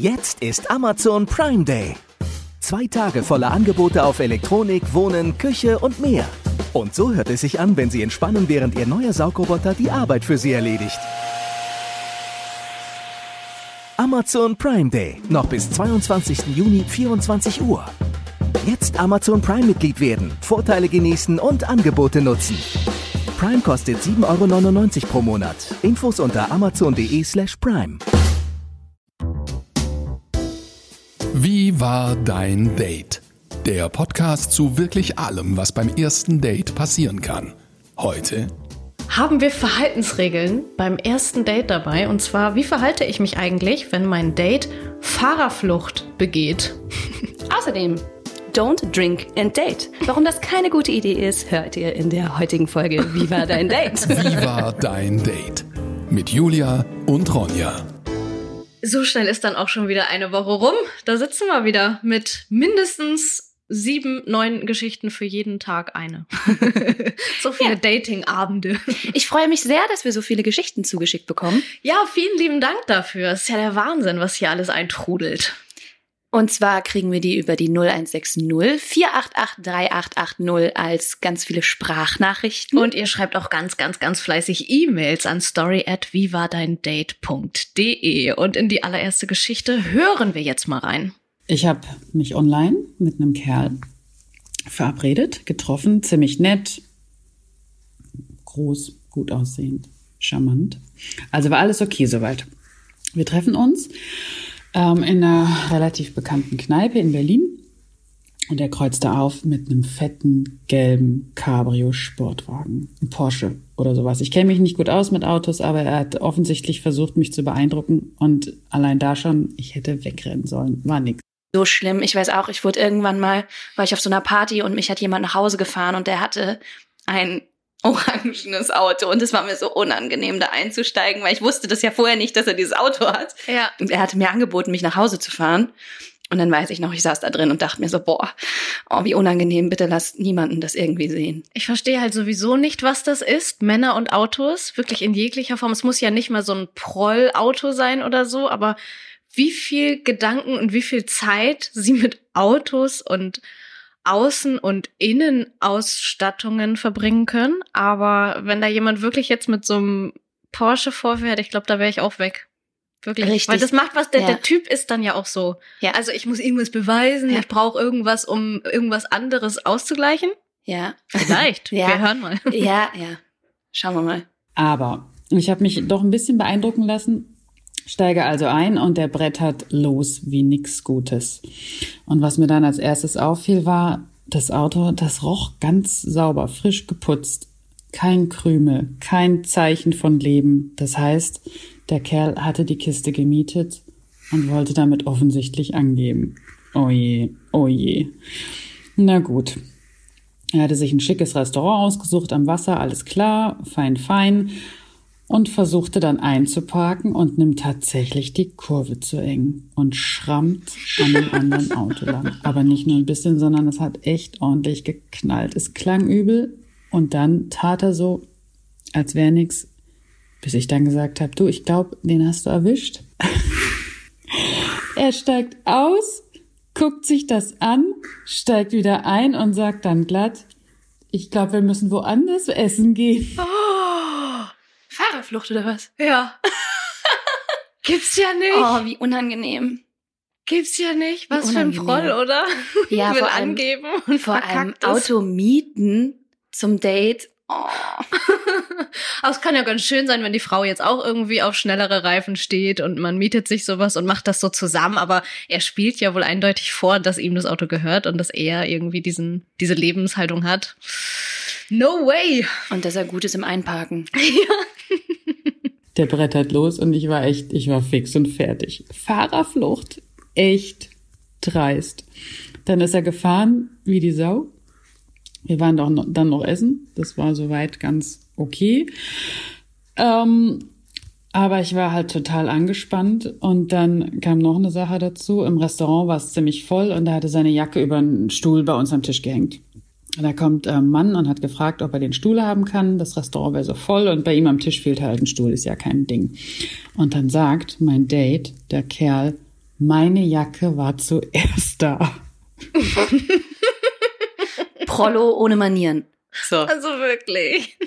Jetzt ist Amazon Prime Day. Zwei Tage voller Angebote auf Elektronik, Wohnen, Küche und mehr. Und so hört es sich an, wenn Sie entspannen, während Ihr neuer Saugroboter die Arbeit für Sie erledigt. Amazon Prime Day. Noch bis 22. Juni, 24 Uhr. Jetzt Amazon Prime-Mitglied werden, Vorteile genießen und Angebote nutzen. Prime kostet 7,99 Euro pro Monat. Infos unter amazon.de/slash prime. Wie war dein Date? Der Podcast zu wirklich allem, was beim ersten Date passieren kann. Heute haben wir Verhaltensregeln beim ersten Date dabei. Und zwar, wie verhalte ich mich eigentlich, wenn mein Date Fahrerflucht begeht? Außerdem, don't drink and date. Warum das keine gute Idee ist, hört ihr in der heutigen Folge Wie war dein Date? Wie war dein Date? Mit Julia und Ronja. So schnell ist dann auch schon wieder eine Woche rum. Da sitzen wir wieder mit mindestens sieben, neun Geschichten für jeden Tag eine. so viele ja. Dating-Abende. Ich freue mich sehr, dass wir so viele Geschichten zugeschickt bekommen. Ja, vielen lieben Dank dafür. Es ist ja der Wahnsinn, was hier alles eintrudelt. Und zwar kriegen wir die über die 0160 488 3880 als ganz viele Sprachnachrichten. Und ihr schreibt auch ganz, ganz, ganz fleißig E-Mails an story at vivadeindate.de. Und in die allererste Geschichte hören wir jetzt mal rein. Ich habe mich online mit einem Kerl verabredet, getroffen, ziemlich nett, groß, gut aussehend, charmant. Also war alles okay soweit. Wir treffen uns ähm, in einer relativ bekannten Kneipe in Berlin. Und er kreuzte auf mit einem fetten, gelben Cabrio-Sportwagen. Ein Porsche oder sowas. Ich kenne mich nicht gut aus mit Autos, aber er hat offensichtlich versucht, mich zu beeindrucken. Und allein da schon, ich hätte wegrennen sollen. War nix. So schlimm. Ich weiß auch, ich wurde irgendwann mal, war ich auf so einer Party und mich hat jemand nach Hause gefahren und der hatte ein orangenes Auto und es war mir so unangenehm, da einzusteigen, weil ich wusste das ja vorher nicht, dass er dieses Auto hat. Ja. Und er hatte mir angeboten, mich nach Hause zu fahren. Und dann weiß ich noch, ich saß da drin und dachte mir so, boah, oh, wie unangenehm, bitte lass niemanden das irgendwie sehen. Ich verstehe halt sowieso nicht, was das ist, Männer und Autos, wirklich in jeglicher Form. Es muss ja nicht mal so ein Proll-Auto sein oder so, aber wie viel Gedanken und wie viel Zeit sie mit Autos und Außen- und Innenausstattungen verbringen können. Aber wenn da jemand wirklich jetzt mit so einem Porsche vorfährt, ich glaube, da wäre ich auch weg. Wirklich. Richtig. Weil das macht was, der, ja. der Typ ist dann ja auch so. Ja. Also ich muss irgendwas beweisen, ja. ich brauche irgendwas, um irgendwas anderes auszugleichen. Ja. Vielleicht. ja. Wir hören mal. Ja, ja. Schauen wir mal. Aber ich habe mich doch ein bisschen beeindrucken lassen Steige also ein und der Brett hat los wie nix Gutes. Und was mir dann als erstes auffiel, war, das Auto, das roch ganz sauber, frisch geputzt. Kein Krümel, kein Zeichen von Leben. Das heißt, der Kerl hatte die Kiste gemietet und wollte damit offensichtlich angeben. Oh je, oh je. Na gut. Er hatte sich ein schickes Restaurant ausgesucht am Wasser, alles klar, fein, fein und versuchte dann einzuparken und nimmt tatsächlich die Kurve zu eng und schrammt an dem anderen Auto lang. Aber nicht nur ein bisschen, sondern es hat echt ordentlich geknallt. Es klang übel und dann tat er so, als wäre nix, bis ich dann gesagt habe, du, ich glaube, den hast du erwischt. er steigt aus, guckt sich das an, steigt wieder ein und sagt dann glatt, ich glaube, wir müssen woanders essen gehen. Fahrerflucht oder was? Ja. Gibt's ja nicht. Oh, wie unangenehm. Gibt's ja nicht. Was für ein Proll, oder? Ja, vor allem, angeben und vor allem Auto mieten zum Date. Oh. Aber es kann ja ganz schön sein, wenn die Frau jetzt auch irgendwie auf schnellere Reifen steht und man mietet sich sowas und macht das so zusammen. Aber er spielt ja wohl eindeutig vor, dass ihm das Auto gehört und dass er irgendwie diesen, diese Lebenshaltung hat. No way! Und dass er gut ist im Einparken. ja. Der brettert los und ich war echt, ich war fix und fertig. Fahrerflucht. Echt dreist. Dann ist er gefahren wie die Sau. Wir waren doch dann noch essen. Das war soweit ganz okay. Ähm, aber ich war halt total angespannt und dann kam noch eine Sache dazu. Im Restaurant war es ziemlich voll und er hatte seine Jacke über einen Stuhl bei uns am Tisch gehängt. Da kommt ein Mann und hat gefragt, ob er den Stuhl haben kann. Das Restaurant wäre so voll und bei ihm am Tisch fehlt halt ein Stuhl, ist ja kein Ding. Und dann sagt mein Date, der Kerl, Meine Jacke war zuerst da. Prollo ohne Manieren. So. Also wirklich.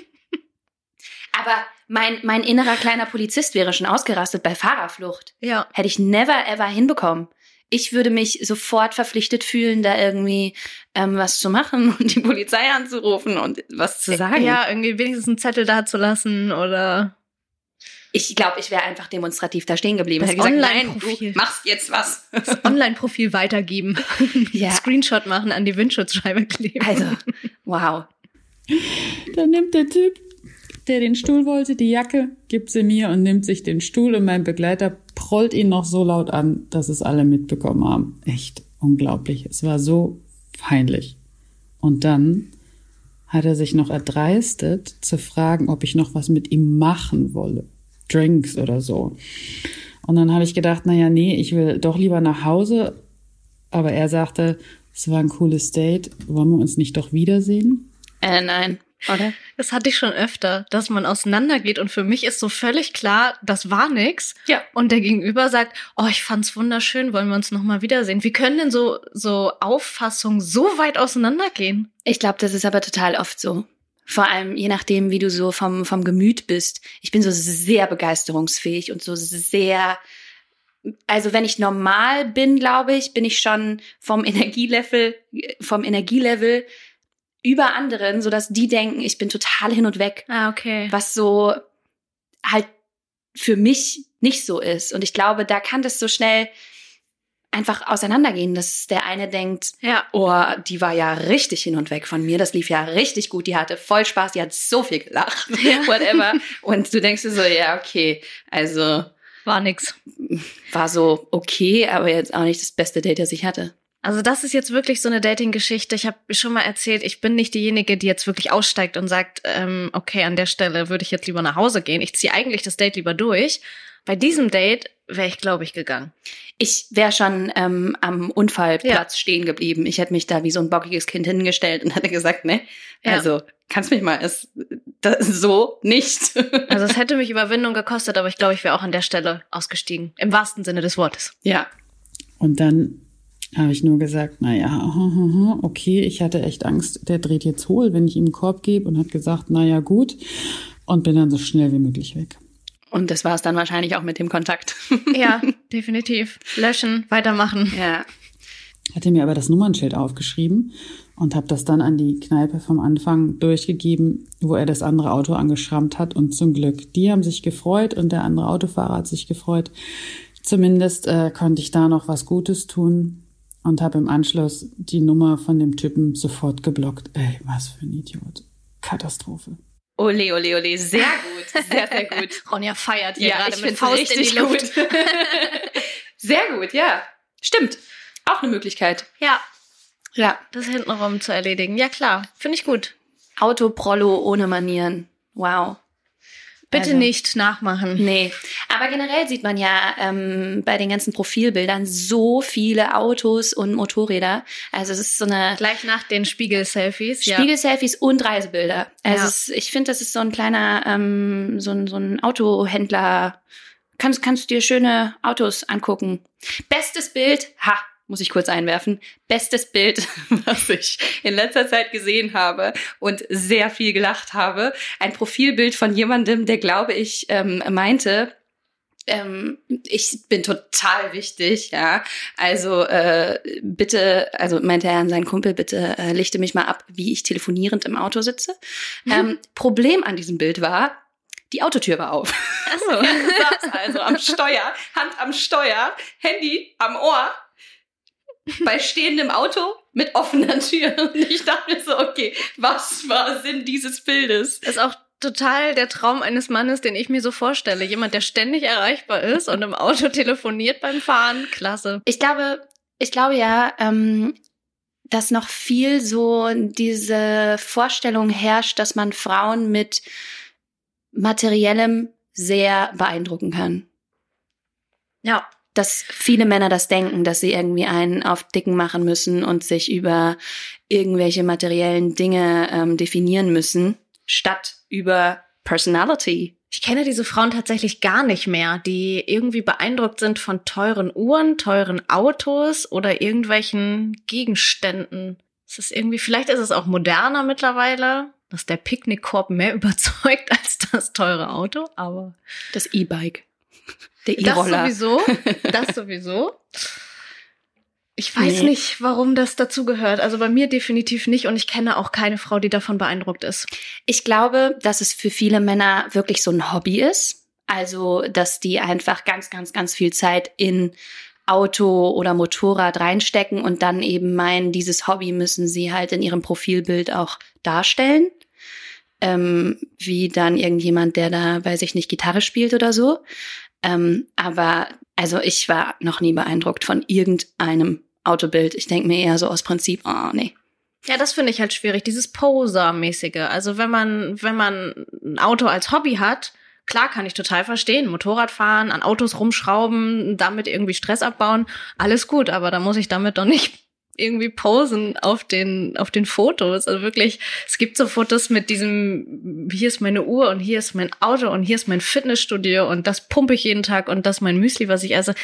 Aber mein, mein innerer kleiner Polizist wäre schon ausgerastet bei Fahrerflucht. Ja. Hätte ich never ever hinbekommen. Ich würde mich sofort verpflichtet fühlen, da irgendwie ähm, was zu machen und die Polizei anzurufen und was zu sagen. Ja, irgendwie wenigstens einen Zettel da zu lassen oder. Ich glaube, ich wäre einfach demonstrativ da stehen geblieben. Das Hätte gesagt, nein, du Online-Profil. machst jetzt was. Das Online-Profil weitergeben. Ja. Screenshot machen, an die Windschutzscheibe kleben. Also, wow. Dann nimmt der Typ, der den Stuhl wollte, die Jacke, gibt sie mir und nimmt sich den Stuhl und mein Begleiter prollt ihn noch so laut an, dass es alle mitbekommen haben. Echt unglaublich. Es war so peinlich. Und dann hat er sich noch erdreistet zu fragen, ob ich noch was mit ihm machen wolle. Drinks oder so. Und dann habe ich gedacht, naja, nee, ich will doch lieber nach Hause. Aber er sagte, es war ein cooles Date. Wollen wir uns nicht doch wiedersehen? Äh, nein, oder? Das hatte ich schon öfter, dass man auseinandergeht und für mich ist so völlig klar, das war nix. Ja. Und der Gegenüber sagt, oh, ich fand's wunderschön, wollen wir uns nochmal wiedersehen. Wie können denn so, so Auffassungen so weit auseinandergehen? Ich glaube, das ist aber total oft so. Vor allem je nachdem, wie du so vom, vom Gemüt bist. Ich bin so sehr begeisterungsfähig und so sehr, also wenn ich normal bin, glaube ich, bin ich schon vom Energielevel, vom Energielevel über anderen, so dass die denken, ich bin total hin und weg. Ah, okay. was so halt für mich nicht so ist. Und ich glaube, da kann das so schnell einfach auseinandergehen, dass der eine denkt, Ja. oh, die war ja richtig hin und weg von mir, das lief ja richtig gut, die hatte voll Spaß, die hat so viel gelacht, whatever. Und du denkst dir so, ja, okay, also War nix. war so okay, aber jetzt auch nicht das beste Date, das ich hatte. Also das ist jetzt wirklich so eine Dating-Geschichte. Ich habe schon mal erzählt, ich bin nicht diejenige, die jetzt wirklich aussteigt und sagt, ähm, okay, an der Stelle würde ich jetzt lieber nach Hause gehen. Ich ziehe eigentlich das Date lieber durch. Bei diesem Date wäre ich, glaube ich, gegangen. Ich wäre schon ähm, am Unfallplatz stehen geblieben. Ich hätte mich da wie so ein bockiges Kind hingestellt und hätte gesagt, ne, Ja. also kannst mich mal es, das, so nicht. Also es hätte mich Überwindung gekostet, aber ich glaube, ich wäre auch an der Stelle ausgestiegen. Im wahrsten Sinne des Wortes. ja, Und dann habe ich nur gesagt, na ja, okay, ich hatte echt Angst, der dreht jetzt hohl, wenn ich ihm einen Korb gebe und hat gesagt, na ja, gut. Und bin dann so schnell wie möglich weg. und das war es dann wahrscheinlich auch mit dem Kontakt. Ja, definitiv. Löschen, weitermachen. ja, Hatte mir aber das Nummernschild aufgeschrieben und habe das dann an die Kneipe vom Anfang durchgegeben, wo er das andere Auto angeschrammt hat. Und zum Glück, die haben sich gefreut und der andere Autofahrer hat sich gefreut. Zumindest äh, konnte ich da noch was Gutes tun und habe im Anschluss die Nummer von dem Typen sofort geblockt. Ey, was für ein Idiot. Katastrophe. ole, ole, ole, sehr gut, sehr, sehr gut. Ronja feiert hier ja, gerade ich mit Faust in die richtig Luft. gut. sehr gut, ja, stimmt. Auch eine Möglichkeit. Ja, Ja, das hintenrum zu erledigen. Ja, klar. Finde ich gut. Autoprollo ohne Manieren. Wow. Bitte Also- nicht nachmachen. Nee, aber generell sieht man ja ähm, bei den ganzen Profilbildern so viele Autos und Motorräder. Also es ist so eine Gleich nach den Spiegel-Selfies. Ja. Spiegelselfies und Reisebilder. Also Ja. es, ich finde, das ist so ein kleiner, ähm, so ein, so ein Autohändler. Kannst, kannst dir schöne Autos angucken. Bestes Bild, ha, muss ich kurz einwerfen. Bestes Bild, was ich in letzter Zeit gesehen habe und sehr viel gelacht habe. Ein Profilbild von jemandem, der, glaube ich, ähm, meinte, ähm, ich bin total wichtig, ja. Also äh, bitte, also meinte er an seinen Kumpel, bitte äh, lichte mich mal ab, wie ich telefonierend im Auto sitze. Ähm, Problem an diesem Bild war, die Autotür war auf. Achso. Er saß also am Steuer, Hand am Steuer, Handy am Ohr, bei stehendem Auto mit offener Tür. Und ich dachte mir so, okay, was war Sinn dieses Bildes? Das ist auch total der Traum eines Mannes, den ich mir so vorstelle. Jemand, der ständig erreichbar ist und im Auto telefoniert beim Fahren. Klasse. Ich glaube, ich glaube ja, ähm, dass noch viel so diese Vorstellung herrscht, dass man Frauen mit materiellem sehr beeindrucken kann. Ja. Dass viele Männer das denken, dass sie irgendwie einen auf Dicken machen müssen und sich über irgendwelche materiellen Dinge ähm, definieren müssen, statt über Personality. Ich kenne diese Frauen tatsächlich gar nicht mehr, die irgendwie beeindruckt sind von teuren Uhren, teuren Autos oder irgendwelchen Gegenständen. Es ist irgendwie, vielleicht ist es auch moderner mittlerweile, dass der Picknickkorb mehr überzeugt als das teure Auto, aber. Das E-Bike. Der E-Roller. Das sowieso. Das sowieso. Ich weiß nee. nicht, warum das dazu gehört. Also bei mir definitiv nicht und ich kenne auch keine Frau, die davon beeindruckt ist. Ich glaube, dass es für viele Männer wirklich so ein Hobby ist. Also, dass die einfach ganz, ganz, ganz viel Zeit in Auto oder Motorrad reinstecken und dann eben meinen, dieses Hobby müssen sie halt in ihrem Profilbild auch darstellen. Ähm, wie dann irgendjemand, der da, weiß ich nicht, Gitarre spielt oder so. Ähm, aber also ich war noch nie beeindruckt von irgendeinem Autobild. Ich denke mir eher so aus Prinzip, oh nee. Ja, das finde ich halt schwierig, dieses Poser-mäßige. Also wenn man, wenn man ein Auto als Hobby hat, klar kann ich total verstehen. Motorrad fahren, an Autos rumschrauben, damit irgendwie Stress abbauen, alles gut, aber da muss ich damit doch nicht irgendwie posen auf den, auf den Fotos. Also wirklich, es gibt so Fotos mit diesem, hier ist meine Uhr und hier ist mein Auto und hier ist mein Fitnessstudio und das pumpe ich jeden Tag und das ist mein Müsli, was ich esse.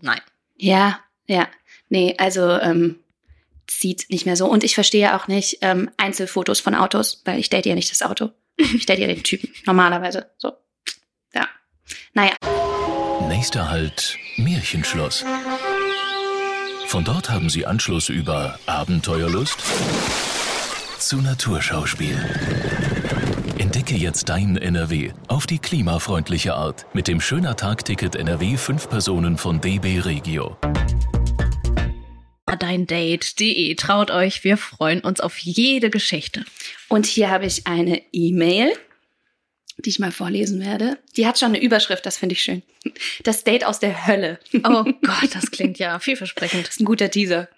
Nein. Ja, ja. Nee, also ähm, zieht nicht mehr so. Und ich verstehe auch nicht ähm, Einzelfotos von Autos, weil ich date ja nicht das Auto. Ich date ja den Typen, normalerweise. So. Ja. Naja. Nächster Halt, Märchenschloss. Von dort haben sie Anschluss über Abenteuerlust zu Naturschauspiel. Entdecke jetzt dein NRW auf die klimafreundliche Art mit dem Schöner Tagticket NRW 5 Personen von DB Regio. Dein Date.de traut euch, wir freuen uns auf jede Geschichte. Und hier habe ich eine E-Mail die ich mal vorlesen werde. Die hat schon eine Überschrift, das finde ich schön. Das Date aus der Hölle. Oh Gott, das klingt ja vielversprechend. Das ist ein guter Teaser.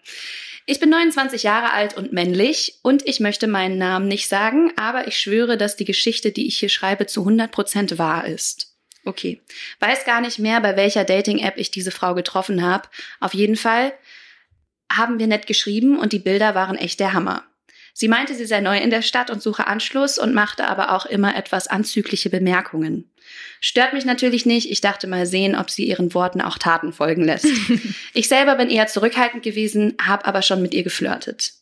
Ich bin 29 Jahre alt und männlich und ich möchte meinen Namen nicht sagen, aber ich schwöre, dass die Geschichte, die ich hier schreibe, zu 100% wahr ist. Okay. Weiß gar nicht mehr, bei welcher Dating-App ich diese Frau getroffen habe. Auf jeden Fall haben wir nett geschrieben und die Bilder waren echt der Hammer. Sie meinte, sie sei neu in der Stadt und suche Anschluss und machte aber auch immer etwas anzügliche Bemerkungen. Stört mich natürlich nicht. Ich dachte mal sehen, ob sie ihren Worten auch Taten folgen lässt. ich selber bin eher zurückhaltend gewesen, habe aber schon mit ihr geflirtet.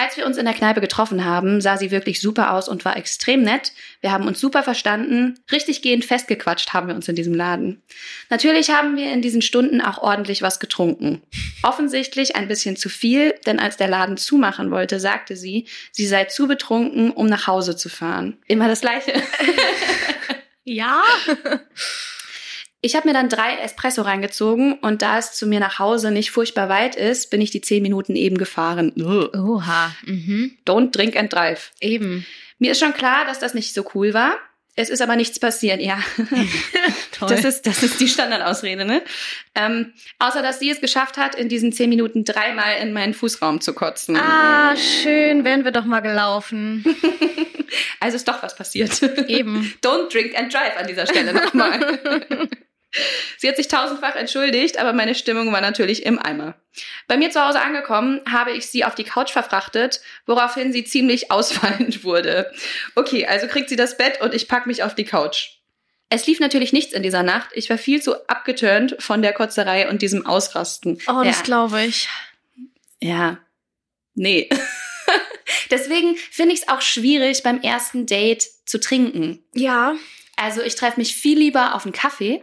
Als wir uns in der Kneipe getroffen haben, sah sie wirklich super aus und war extrem nett. Wir haben uns super verstanden. Richtig gehend festgequatscht haben wir uns in diesem Laden. Natürlich haben wir in diesen Stunden auch ordentlich was getrunken. Offensichtlich ein bisschen zu viel, denn als der Laden zumachen wollte, sagte sie, sie sei zu betrunken, um nach Hause zu fahren. Immer das Gleiche. ja. Ich habe mir dann drei Espresso reingezogen und da es zu mir nach Hause nicht furchtbar weit ist, bin ich die zehn Minuten eben gefahren. Oha. Mhm. Don't drink and drive. Eben. Mir ist schon klar, dass das nicht so cool war. Es ist aber nichts passiert, ja. Toll. Das ist, das ist die Standardausrede, ne? Ähm, außer, dass sie es geschafft hat, in diesen zehn Minuten dreimal in meinen Fußraum zu kotzen. Ah, schön, wären wir doch mal gelaufen. also ist doch was passiert. Eben. Don't drink and drive an dieser Stelle nochmal. Sie hat sich tausendfach entschuldigt, aber meine Stimmung war natürlich im Eimer. Bei mir zu Hause angekommen, habe ich sie auf die Couch verfrachtet, woraufhin sie ziemlich ausfallend wurde. Okay, also kriegt sie das Bett und ich pack mich auf die Couch. Es lief natürlich nichts in dieser Nacht. Ich war viel zu abgeturnt von der Kotzerei und diesem Ausrasten. Oh, das ja. glaube ich. Ja. Nee. Deswegen finde ich es auch schwierig, beim ersten Date zu trinken. Ja. Also ich treffe mich viel lieber auf einen Kaffee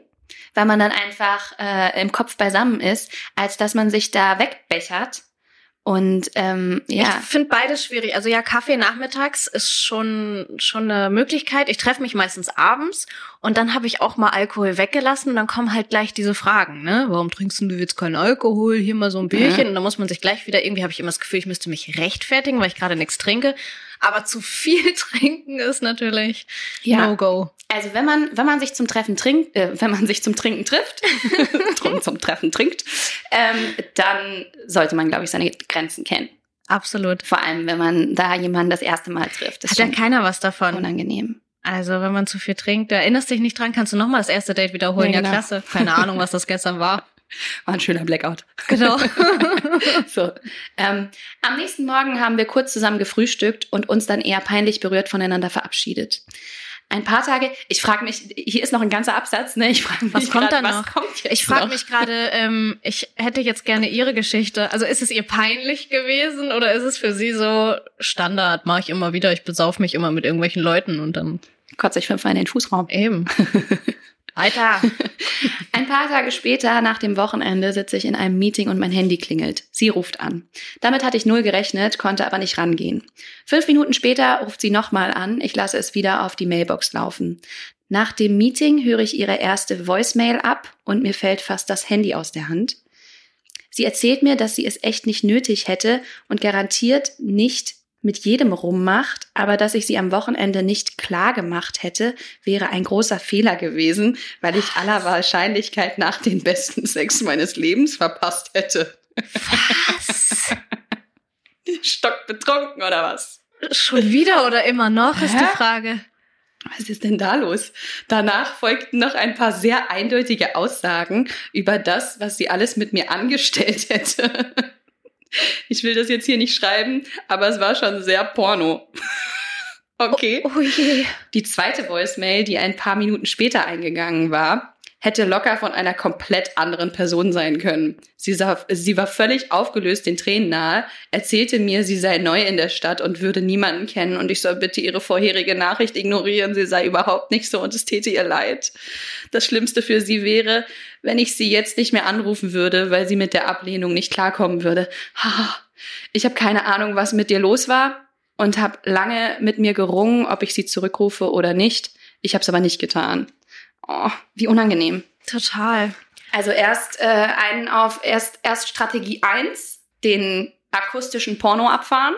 weil man dann einfach äh, im Kopf beisammen ist, als dass man sich da wegbechert. Und ähm, ja. Ich finde beides schwierig. Also ja, Kaffee nachmittags ist schon schon eine Möglichkeit. Ich treffe mich meistens abends und dann habe ich auch mal Alkohol weggelassen und dann kommen halt gleich diese Fragen, ne? Warum trinkst du jetzt keinen Alkohol? Hier mal so ein Bierchen. Mhm. Und dann muss man sich gleich wieder, irgendwie habe ich immer das Gefühl, ich müsste mich rechtfertigen, weil ich gerade nichts trinke. Aber zu viel trinken ist natürlich ja. No-Go. Also wenn man, wenn man sich zum Treffen trinkt, äh, wenn man sich zum Trinken trifft, drum zum Treffen trinkt, ähm, dann sollte man, glaube ich, seine Grenzen kennen. Absolut. Vor allem, wenn man da jemanden das erste Mal trifft. Das Hat ja keiner was davon. Unangenehm. Also, wenn man zu viel trinkt, du erinnerst dich nicht dran, kannst du nochmal das erste Date wiederholen. Ja, genau. ja, klasse. Keine Ahnung, was das gestern war. War ein schöner Blackout. Genau. so. Ähm, am nächsten Morgen haben wir kurz zusammen gefrühstückt und uns dann eher peinlich berührt voneinander verabschiedet. Ein paar Tage, ich frage mich, hier ist noch ein ganzer Absatz, ne? Ich frage mich, Was kommt grad, da noch? kommt Ich frage mich gerade, ähm, ich hätte jetzt gerne Ihre Geschichte. Also ist es ihr peinlich gewesen oder ist es für Sie so Standard? Mache ich immer wieder. Ich besauf mich immer mit irgendwelchen Leuten und dann Kotze ich fünfmal in den Fußraum. eben. Weiter. Ein paar Tage später, nach dem Wochenende, sitze ich in einem Meeting und mein Handy klingelt. Sie ruft an. Damit hatte ich null gerechnet, konnte aber nicht rangehen. Fünf Minuten später ruft sie nochmal an. Ich lasse es wieder auf die Mailbox laufen. Nach dem Meeting höre ich ihre erste Voicemail ab und mir fällt fast das Handy aus der Hand. Sie erzählt mir, dass sie es echt nicht nötig hätte und garantiert nicht mit jedem rummacht, aber dass ich sie am Wochenende nicht klar gemacht hätte, wäre ein großer Fehler gewesen, weil ich aller Wahrscheinlichkeit nach den besten Sex meines Lebens verpasst hätte. Was? Stock betrunken oder was? Schon wieder oder immer noch ist Hä? die Frage. Was ist denn da los? Danach folgten noch ein paar sehr eindeutige Aussagen über das, was sie alles mit mir angestellt hätte. Ich will das jetzt hier nicht schreiben, aber es war schon sehr porno. Okay. Oh je. Die zweite Voicemail, die ein paar Minuten später eingegangen war, hätte locker von einer komplett anderen Person sein können. Sie, sah, sie war völlig aufgelöst, den Tränen nahe, erzählte mir, sie sei neu in der Stadt und würde niemanden kennen und ich soll bitte ihre vorherige Nachricht ignorieren, sie sei überhaupt nicht so und es täte ihr leid. Das Schlimmste für sie wäre, wenn ich sie jetzt nicht mehr anrufen würde, weil sie mit der Ablehnung nicht klarkommen würde. Ha, ich habe keine Ahnung, was mit dir los war und habe lange mit mir gerungen, ob ich sie zurückrufe oder nicht. Ich habe es aber nicht getan. Oh, wie unangenehm. Total. Also erst äh, einen auf erst erst Strategie 1, den akustischen Porno abfahren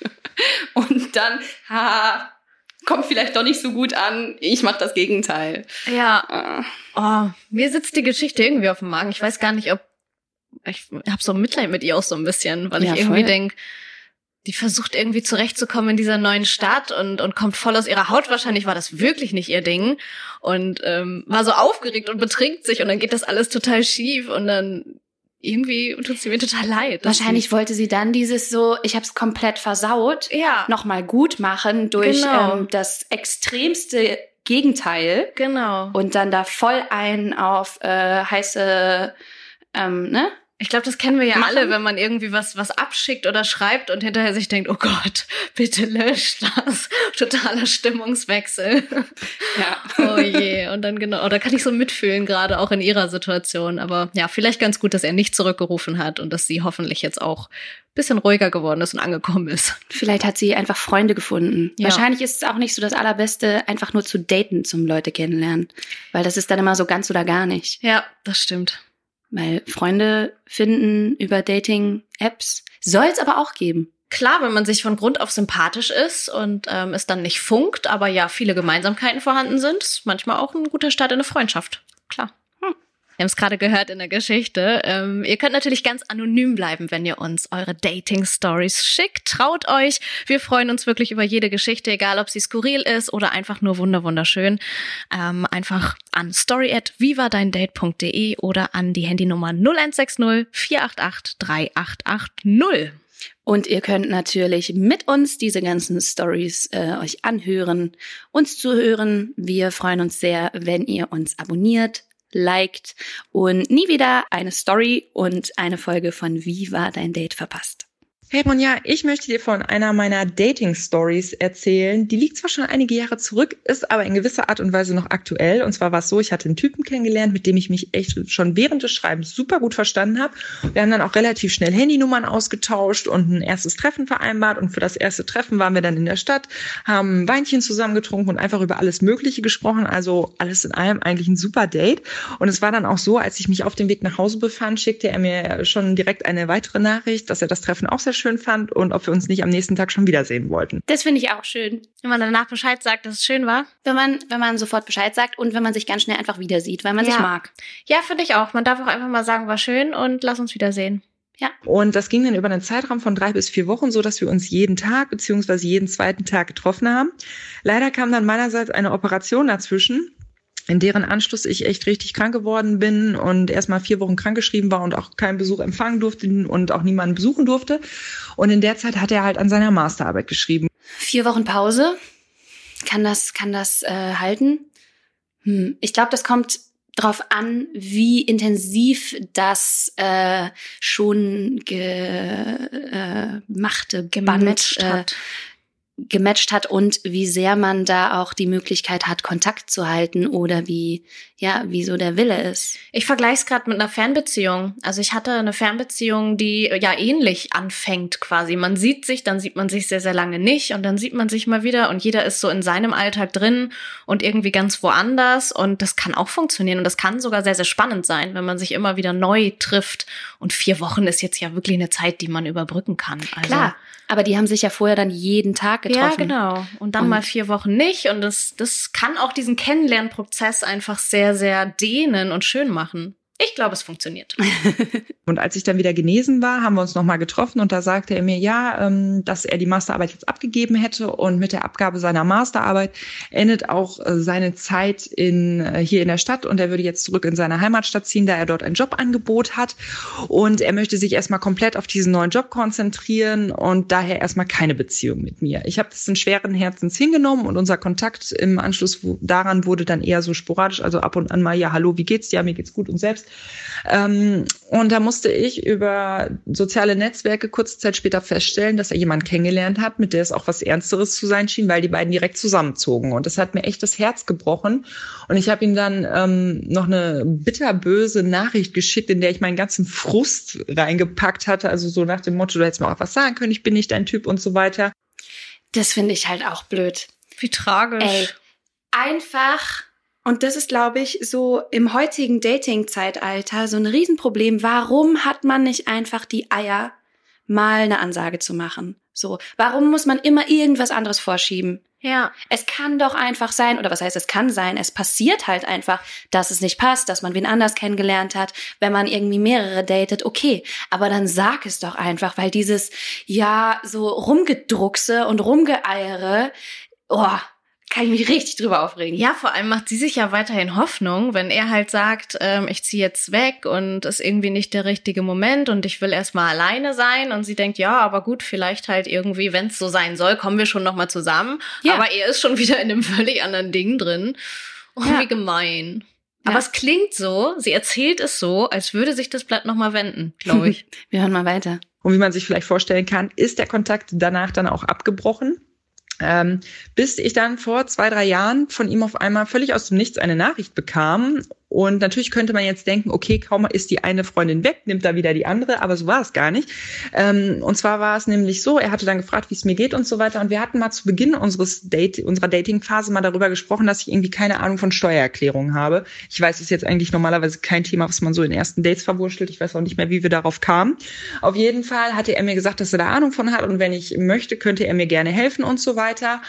und dann ha kommt vielleicht doch nicht so gut an. Ich mache das Gegenteil. Ja. Ah. Oh, mir sitzt die Geschichte irgendwie auf dem Magen. Ich weiß gar nicht, ob ich habe so Mitleid mit ihr auch so ein bisschen, weil Ja, ich irgendwie denk, die versucht irgendwie zurechtzukommen in dieser neuen Stadt und und kommt voll aus ihrer Haut. Wahrscheinlich war das wirklich nicht ihr Ding und ähm, war so aufgeregt und betrinkt sich und dann geht das alles total schief und dann irgendwie tut sie mir total leid. Wahrscheinlich wollte sie dann dieses so, ich habe es komplett versaut, ja, nochmal gut machen durch Genau. ähm, das extremste Gegenteil genau. und dann da voll ein auf äh, heiße, ähm, ne? Ich glaube, das kennen wir ja Machen. alle, wenn man irgendwie was, was abschickt oder schreibt und hinterher sich denkt, oh Gott, bitte löscht das. Totaler Stimmungswechsel. Ja. Oh je. Und dann genau, da kann ich so mitfühlen, gerade auch in ihrer Situation. Aber ja, vielleicht ganz gut, dass er nicht zurückgerufen hat und dass sie hoffentlich jetzt auch ein bisschen ruhiger geworden ist und angekommen ist. Vielleicht hat sie einfach Freunde gefunden. Ja. Wahrscheinlich ist es auch nicht so das Allerbeste, einfach nur zu daten zum Leute kennenlernen. Weil das ist dann immer so ganz oder gar nicht. Ja, das stimmt. Weil Freunde finden über Dating-Apps soll es aber auch geben. Klar, wenn man sich von Grund auf sympathisch ist und ähm, es dann nicht funkt, aber ja, viele Gemeinsamkeiten vorhanden sind, ist manchmal auch ein guter Start in eine Freundschaft. Klar. Wir haben es gerade gehört in der Geschichte. Ähm, ihr könnt natürlich ganz anonym bleiben, wenn ihr uns eure Dating-Stories schickt. Traut euch. Wir freuen uns wirklich über jede Geschichte, egal ob sie skurril ist oder einfach nur wunder wunderschön. Ähm, einfach an story oder an die Handynummer 0160 488 3880. Und ihr könnt natürlich mit uns diese ganzen Stories äh, euch anhören, uns zuhören. Wir freuen uns sehr, wenn ihr uns abonniert, liked und nie wieder eine Story und eine Folge von Wie war dein Date verpasst. Hey Ronja, ich möchte dir von einer meiner Dating-Stories erzählen. Die liegt zwar schon einige Jahre zurück, ist aber in gewisser Art und Weise noch aktuell. Und zwar war es so, ich hatte einen Typen kennengelernt, mit dem ich mich echt schon während des Schreibens super gut verstanden habe. Wir haben dann auch relativ schnell Handynummern ausgetauscht und ein erstes Treffen vereinbart. Und für das erste Treffen waren wir dann in der Stadt, haben ein Weinchen zusammen getrunken und einfach über alles Mögliche gesprochen. Also alles in allem eigentlich ein super Date. Und es war dann auch so, als ich mich auf dem Weg nach Hause befand, schickte er mir schon direkt eine weitere Nachricht, dass er das Treffen auch sehr schön fand und ob wir uns nicht am nächsten Tag schon wiedersehen wollten. Das finde ich auch schön. Wenn man danach Bescheid sagt, dass es schön war. Wenn man, wenn man sofort Bescheid sagt und wenn man sich ganz schnell einfach wieder sieht, weil man sich Ja. mag. Ja, finde ich auch. Man darf auch einfach mal sagen, war schön und lass uns wiedersehen. Und das ging dann über einen Zeitraum von drei bis vier Wochen, so dass wir uns jeden Tag beziehungsweise jeden zweiten Tag getroffen haben. Leider kam dann meinerseits eine Operation dazwischen, in deren Anschluss ich echt richtig krank geworden bin und erstmal vier Wochen krankgeschrieben war und auch keinen Besuch empfangen durfte und auch niemanden besuchen durfte. Und in der Zeit hat er halt an seiner Masterarbeit geschrieben. Vier Wochen Pause. kann das, kann das äh, halten? Hm. Ich glaube, das kommt drauf an, wie intensiv das äh, schon gemachte äh, Band äh, gematcht hat und wie sehr man da auch die Möglichkeit hat, Kontakt zu halten oder wie, ja, wie so der Wille ist. Ich vergleiche es gerade mit einer Fernbeziehung. Also ich hatte eine Fernbeziehung, die ja ähnlich anfängt quasi. Man sieht sich, dann sieht man sich sehr, sehr lange nicht und dann sieht man sich mal wieder und jeder ist so in seinem Alltag drin und irgendwie ganz woanders und das kann auch funktionieren und das kann sogar sehr, sehr spannend sein, wenn man sich immer wieder neu trifft und vier Wochen ist jetzt ja wirklich eine Zeit, die man überbrücken kann. Also Klar, aber die haben sich ja vorher dann jeden Tag getroffen. Ja, genau. Und dann und mal vier Wochen nicht. Und das, das kann auch diesen Kennenlernprozess einfach sehr, sehr dehnen und schön machen. Ich glaube, es funktioniert. und als ich dann wieder genesen war, haben wir uns nochmal getroffen und da sagte er mir, ja, ähm, dass er die Masterarbeit jetzt abgegeben hätte und mit der Abgabe seiner Masterarbeit endet auch äh, seine Zeit in, äh, hier in der Stadt und er würde jetzt zurück in seine Heimatstadt ziehen, da er dort ein Jobangebot hat und er möchte sich erstmal komplett auf diesen neuen Job konzentrieren und daher erstmal keine Beziehung mit mir. Ich habe das in schweren Herzens hingenommen und unser Kontakt im Anschluss daran wurde dann eher so sporadisch, also ab und an mal, ja, hallo, wie geht's dir? Ja, mir geht's gut und selbst. Ähm, und da musste ich über soziale Netzwerke kurze Zeit später feststellen, dass er jemanden kennengelernt hat, mit der es auch was Ernsteres zu sein schien, weil die beiden direkt zusammenzogen. Und das hat mir echt das Herz gebrochen. Und ich habe ihm dann ähm, noch eine bitterböse Nachricht geschickt, in der ich meinen ganzen Frust reingepackt hatte. Also so nach dem Motto, du hättest mir auch was sagen können, ich bin nicht dein Typ und so weiter. Das finde ich halt auch blöd. Wie tragisch. Ey, einfach und das ist, glaube ich, so im heutigen Dating-Zeitalter so ein Riesenproblem. Warum hat man nicht einfach die Eier, mal eine Ansage zu machen? So, warum muss man immer irgendwas anderes vorschieben? Ja. Es kann doch einfach sein, oder was heißt, es kann sein, es passiert halt einfach, dass es nicht passt, dass man wen anders kennengelernt hat, wenn man irgendwie mehrere datet, okay. Aber dann sag es doch einfach, weil dieses, ja, so rumgedruckse und rumgeeiere, oh, kann ich mich richtig drüber aufregen. Ja, vor allem macht sie sich ja weiterhin Hoffnung, wenn er halt sagt, ähm, ich ziehe jetzt weg und ist irgendwie nicht der richtige Moment und ich will erstmal alleine sein und sie denkt, ja, aber gut, vielleicht halt irgendwie, wenn es so sein soll, kommen wir schon nochmal zusammen. Ja. Aber er ist schon wieder in einem völlig anderen Ding drin. Oh, ja. wie gemein. Ja. Aber es klingt so, sie erzählt es so, als würde sich das Blatt nochmal wenden, glaube ich. wir hören mal weiter. Und wie man sich vielleicht vorstellen kann, ist der Kontakt danach dann auch abgebrochen. Ähm, bis ich dann vor zwei, drei Jahren von ihm auf einmal völlig aus dem Nichts eine Nachricht bekam und natürlich könnte man jetzt denken, okay, kaum ist die eine Freundin weg, nimmt da wieder die andere, aber so war es gar nicht. Ähm, und zwar war es nämlich so, er hatte dann gefragt, wie es mir geht und so weiter. Und wir hatten mal zu Beginn unseres Date, unserer Dating-Phase mal darüber gesprochen, dass ich irgendwie keine Ahnung von Steuererklärungen habe. Ich weiß, es ist jetzt eigentlich normalerweise kein Thema, was man so in ersten Dates verwurschtelt. Ich weiß auch nicht mehr, wie wir darauf kamen. Auf jeden Fall hatte er mir gesagt, dass er da Ahnung von hat und wenn ich möchte, könnte er mir gerne helfen und so weiter.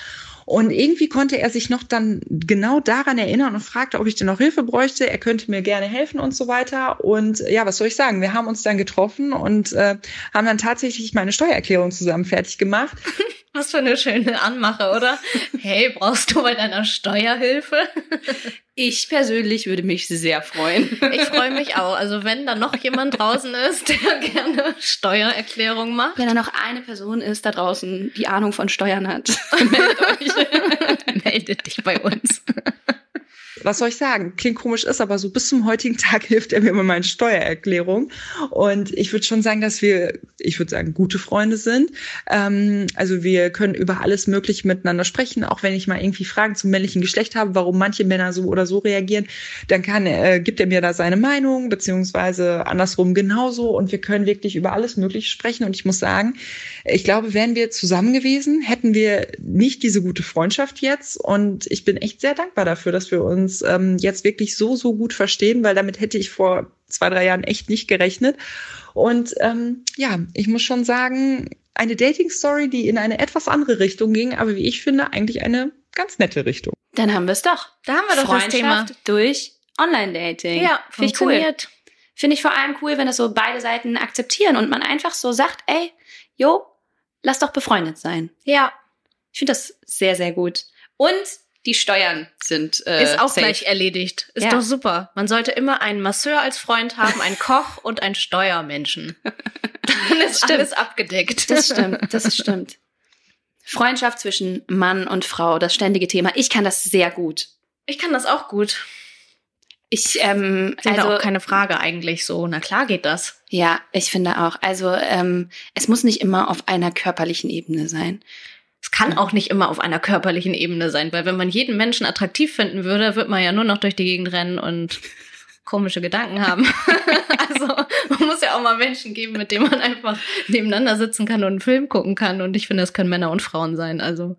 Und irgendwie konnte er sich noch dann genau daran erinnern und fragte, ob ich denn noch Hilfe bräuchte. Er könnte mir gerne helfen und so weiter. Und ja, was soll ich sagen? Wir haben uns dann getroffen und äh, haben dann tatsächlich meine Steuererklärung zusammen fertig gemacht. Was für eine schöne Anmache, oder? Hey, brauchst du bei deiner Steuerhilfe? Ich persönlich würde mich sehr freuen. Ich freue mich auch. Also wenn da noch jemand draußen ist, der gerne Steuererklärung macht. Wenn da noch eine Person ist da draußen, die Ahnung von Steuern hat, meldet euch. meldet dich bei uns was soll ich sagen? Klingt komisch, ist aber so. Bis zum heutigen Tag hilft er mir immer meine Steuererklärung. Und ich würde schon sagen, dass wir, ich würde sagen, gute Freunde sind. Ähm, also wir können über alles Mögliche miteinander sprechen. Auch wenn ich mal irgendwie Fragen zum männlichen Geschlecht habe, warum manche Männer so oder so reagieren, dann kann, äh, gibt er mir da seine Meinung, beziehungsweise andersrum genauso. Und wir können wirklich über alles Mögliche sprechen. Und ich muss sagen, ich glaube, wären wir zusammen gewesen, hätten wir nicht diese gute Freundschaft jetzt. Und ich bin echt sehr dankbar dafür, dass wir uns ähm, jetzt wirklich so, so gut verstehen, weil damit hätte ich vor zwei, drei Jahren echt nicht gerechnet. Und ähm, ja, ich muss schon sagen, eine Dating-Story, die in eine etwas andere Richtung ging, aber wie ich finde, eigentlich eine ganz nette Richtung. Dann haben wir es doch. Da haben wir doch das Thema. durch Online-Dating. Ja, Finde ich cool. Finde ich vor allem cool, wenn das so beide Seiten akzeptieren und man einfach so sagt, ey, jo, lass doch befreundet sein. Ja. Ich finde das sehr, sehr gut. Und die Steuern sind äh, ist auch safe. gleich erledigt. Ist ja. doch super. Man sollte immer einen Masseur als Freund haben, einen Koch und einen Steuermenschen. Dann ist alles abgedeckt. Das stimmt, das stimmt. Freundschaft zwischen Mann und Frau, das ständige Thema. Ich kann das sehr gut. Ich kann das auch gut. Ich, ähm, Also also, auch keine Frage eigentlich so. Na klar geht das. ja, ich finde auch. Also, ähm, es muss nicht immer auf einer körperlichen Ebene sein. Es kann auch nicht immer auf einer körperlichen Ebene sein, weil wenn man jeden Menschen attraktiv finden würde, wird man ja nur noch durch die Gegend rennen und komische Gedanken haben. also man muss ja auch mal Menschen geben, mit denen man einfach nebeneinander sitzen kann und einen Film gucken kann. Und ich finde, das können Männer und Frauen sein. Also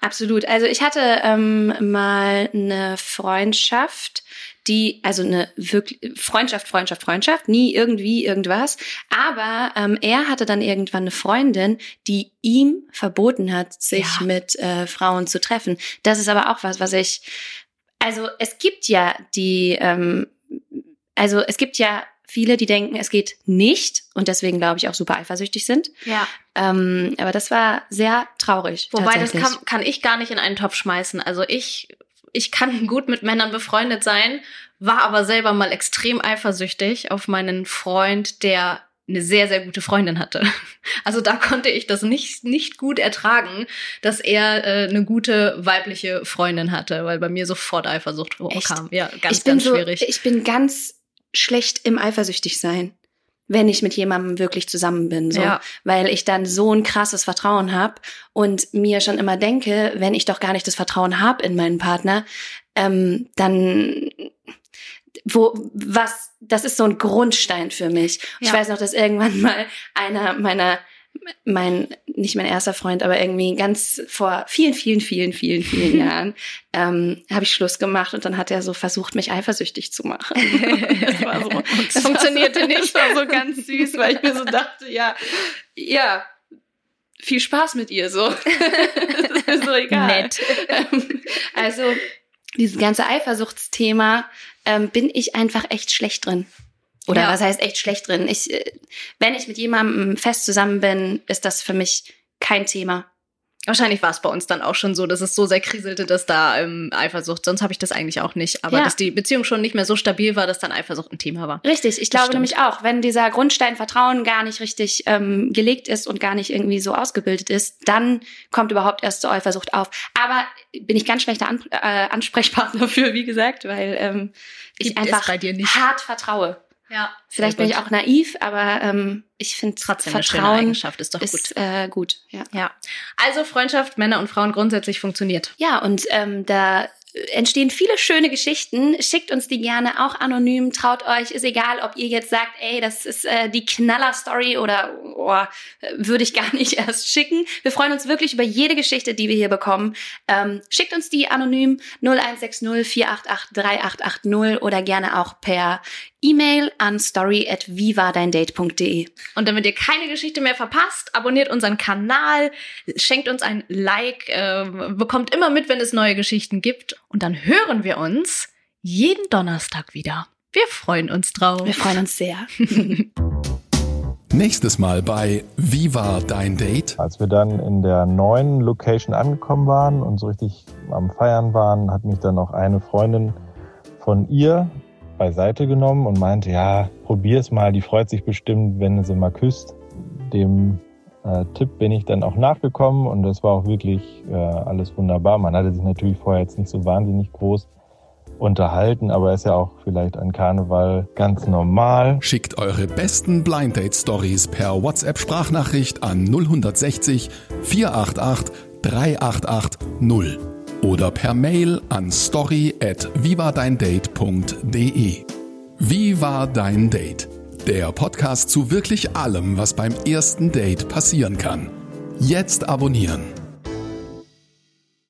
Absolut. Also ich hatte ähm, mal eine Freundschaft, die, also eine wirklich Freundschaft, Freundschaft, Freundschaft, nie irgendwie irgendwas. Aber ähm, er hatte dann irgendwann eine Freundin, die ihm verboten hat, sich Ja. mit äh, Frauen zu treffen. Das ist aber auch was, was ich. Also es gibt ja die, ähm, also es gibt ja viele, die denken, es geht nicht und deswegen glaube ich auch super eifersüchtig sind. ja. Ähm, aber das war sehr traurig. Wobei das kann, kann ich gar nicht in einen Topf schmeißen. Also ich, ich kann gut mit Männern befreundet sein, war aber selber mal extrem eifersüchtig auf meinen Freund, der eine sehr, sehr gute Freundin hatte. Also da konnte ich das nicht, nicht gut ertragen, dass er äh, eine gute weibliche Freundin hatte, weil bei mir sofort Eifersucht Echt? kam. Ja, ganz, ich bin ganz so, schwierig. Ich bin ganz schlecht im eifersüchtig sein, wenn ich mit jemandem wirklich zusammen bin, so, Ja. weil ich dann so ein krasses Vertrauen habe und mir schon immer denke, wenn ich doch gar nicht das Vertrauen habe in meinen Partner, ähm, dann wo was das ist so ein Grundstein für mich. Ich Ja. weiß noch, dass irgendwann mal einer meiner mein nicht mein erster Freund, aber irgendwie ganz vor vielen, vielen, vielen, vielen, vielen Jahren ähm, habe ich Schluss gemacht und dann hat er so versucht, mich eifersüchtig zu machen. das war so, Das funktionierte so, nicht. Das war so ganz süß, weil ich mir so dachte, ja, ja, viel Spaß mit ihr so. das ist so egal. Nett. Ähm, Also dieses ganze Eifersuchtsthema ähm, bin ich einfach echt schlecht drin. Oder Ja. was heißt echt schlecht drin? Ich, äh, wenn ich mit jemandem fest zusammen bin, ist das für mich kein Thema. Wahrscheinlich war es bei uns dann auch schon so, dass es so sehr kriselte, dass da ähm, Eifersucht, sonst habe ich das eigentlich auch nicht, aber Ja. dass die Beziehung schon nicht mehr so stabil war, dass dann Eifersucht ein Thema war. Richtig, ich glaube stimmt. nämlich auch, wenn dieser Grundstein Vertrauen gar nicht richtig ähm, gelegt ist und gar nicht irgendwie so ausgebildet ist, dann kommt überhaupt erst zur Eifersucht auf. Aber bin ich ganz schlechter An äh, Ansprechpartner für, wie gesagt, weil ähm, ich Gibt einfach bei dir nicht. hart vertraue. Ja. Vielleicht bin ich auch naiv, aber ähm, ich finde trotzdem eine schöne Vertrauen Eigenschaft, ist doch gut. ist äh, gut. Ja. Ja. Also Freundschaft, Männer und Frauen grundsätzlich funktioniert. Ja, und ähm, da entstehen viele schöne Geschichten. Schickt uns die gerne auch anonym. Traut euch, ist egal, ob ihr jetzt sagt, ey, das ist äh, die Knaller-Story oder oh, würde ich gar nicht erst schicken. Wir freuen uns wirklich über jede Geschichte, die wir hier bekommen. Ähm, schickt uns die anonym 0160 488 3880 oder gerne auch per E-Mail an story at vivadeindate.de. Und damit ihr keine Geschichte mehr verpasst, abonniert unseren Kanal, schenkt uns ein Like, äh, bekommt immer mit, wenn es neue Geschichten gibt. Und dann hören wir uns jeden Donnerstag wieder. Wir freuen uns drauf. Wir freuen uns sehr. Nächstes Mal bei Wie war dein Date? Als wir dann in der neuen Location angekommen waren und so richtig am Feiern waren, hat mich dann auch eine Freundin von ihr beiseite genommen und meinte, ja, probier's mal, die freut sich bestimmt, wenn sie mal küsst. Dem äh, Tipp bin ich dann auch nachgekommen und das war auch wirklich äh, alles wunderbar. Man hatte sich natürlich vorher jetzt nicht so wahnsinnig groß unterhalten, aber ist ja auch vielleicht an Karneval ganz normal. Schickt eure besten Blind Date Stories per WhatsApp Sprachnachricht an 0160 488 388 0 oder per Mail an story at vivadeindate.de. Wie war dein Date? Der Podcast zu wirklich allem, was beim ersten Date passieren kann. Jetzt abonnieren.